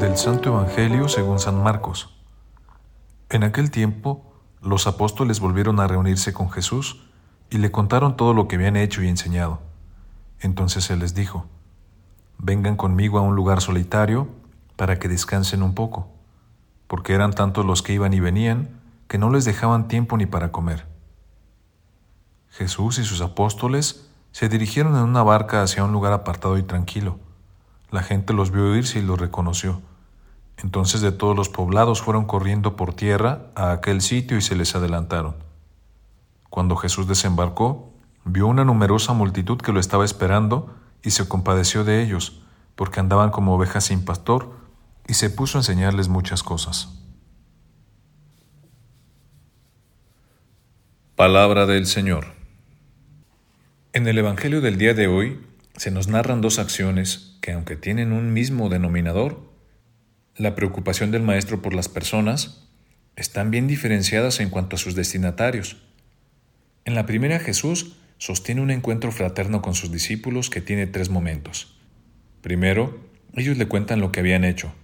Del Santo Evangelio según San Marcos. En aquel tiempo, los apóstoles volvieron a reunirse con Jesús y le contaron todo lo que habían hecho y enseñado. Entonces Él les dijo, Vengan conmigo a un lugar solitario para que descansen un poco, porque eran tantos los que iban y venían que no les dejaban tiempo ni para comer. Jesús y sus apóstoles se dirigieron en una barca hacia un lugar apartado y tranquilo. La gente los vio irse y los reconoció. Entonces de todos los poblados fueron corriendo por tierra a aquel sitio y se les adelantaron. Cuando Jesús desembarcó, vio una numerosa multitud que lo estaba esperando y se compadeció de ellos, porque andaban como ovejas sin pastor, y se puso a enseñarles muchas cosas. Palabra del Señor. En el Evangelio del día de hoy se nos narran dos acciones que, aunque tienen un mismo denominador, la preocupación del Maestro por las personas, están bien diferenciadas en cuanto a sus destinatarios. En la primera Jesús sostiene un encuentro fraterno con sus discípulos que tiene tres momentos. Primero, ellos le cuentan lo que habían hecho.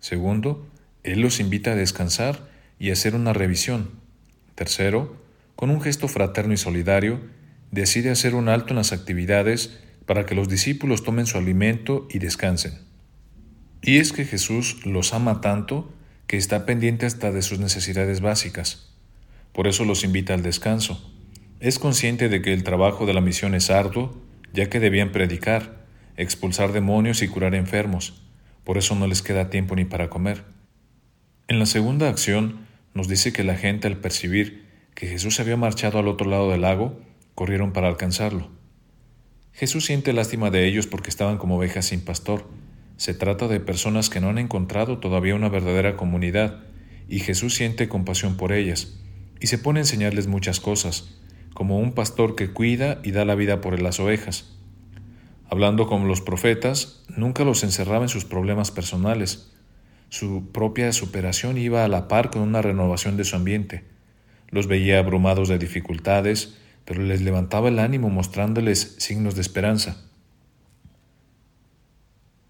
Segundo, Él los invita a descansar y hacer una revisión. Tercero, con un gesto fraterno y solidario, decide hacer un alto en las actividades para que los discípulos tomen su alimento y descansen. Y es que Jesús los ama tanto que está pendiente hasta de sus necesidades básicas. Por eso los invita al descanso. Es consciente de que el trabajo de la misión es arduo, ya que debían predicar, expulsar demonios y curar enfermos. Por eso no les queda tiempo ni para comer. En la segunda acción nos dice que la gente al percibir que Jesús había marchado al otro lado del lago, corrieron para alcanzarlo. Jesús siente lástima de ellos porque estaban como ovejas sin pastor. Se trata de personas que no han encontrado todavía una verdadera comunidad, y Jesús siente compasión por ellas, y se pone a enseñarles muchas cosas, como un pastor que cuida y da la vida por las ovejas. Hablando como los profetas, nunca los encerraba en sus problemas personales. Su propia superación iba a la par con una renovación de su ambiente. Los veía abrumados de dificultades, pero les levantaba el ánimo mostrándoles signos de esperanza.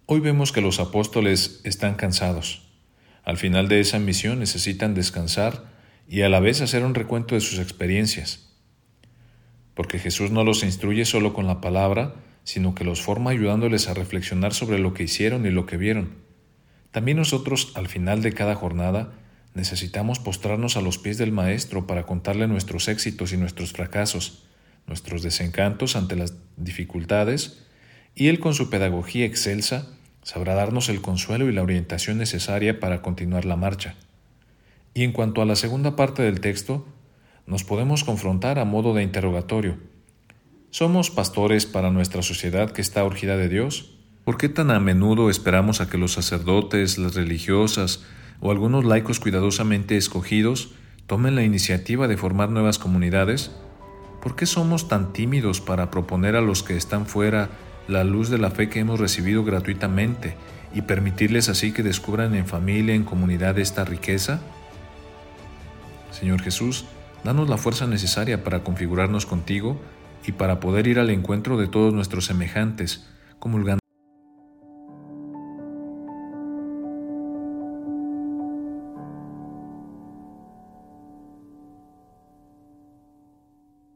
Hoy vemos que los apóstoles están cansados. Al final de esa misión necesitan descansar y a la vez hacer un recuento de sus experiencias porque Jesús no los instruye solo con la palabra, sino que los forma ayudándoles a reflexionar sobre lo que hicieron y lo que vieron. También nosotros, al final de cada jornada, necesitamos postrarnos a los pies del Maestro para contarle nuestros éxitos y nuestros fracasos, nuestros desencantos ante las dificultades, y Él con su pedagogía excelsa sabrá darnos el consuelo y la orientación necesaria para continuar la marcha. Y en cuanto a la segunda parte del texto, nos podemos confrontar a modo de interrogatorio. ¿Somos pastores para nuestra sociedad que está urgida de Dios? ¿Por qué tan a menudo esperamos a que los sacerdotes, las religiosas o algunos laicos cuidadosamente escogidos tomen la iniciativa de formar nuevas comunidades? ¿Por qué somos tan tímidos para proponer a los que están fuera la luz de la fe que hemos recibido gratuitamente y permitirles así que descubran en familia, en comunidad esta riqueza? Señor Jesús, Danos la fuerza necesaria para configurarnos contigo y para poder ir al encuentro de todos nuestros semejantes, comulgando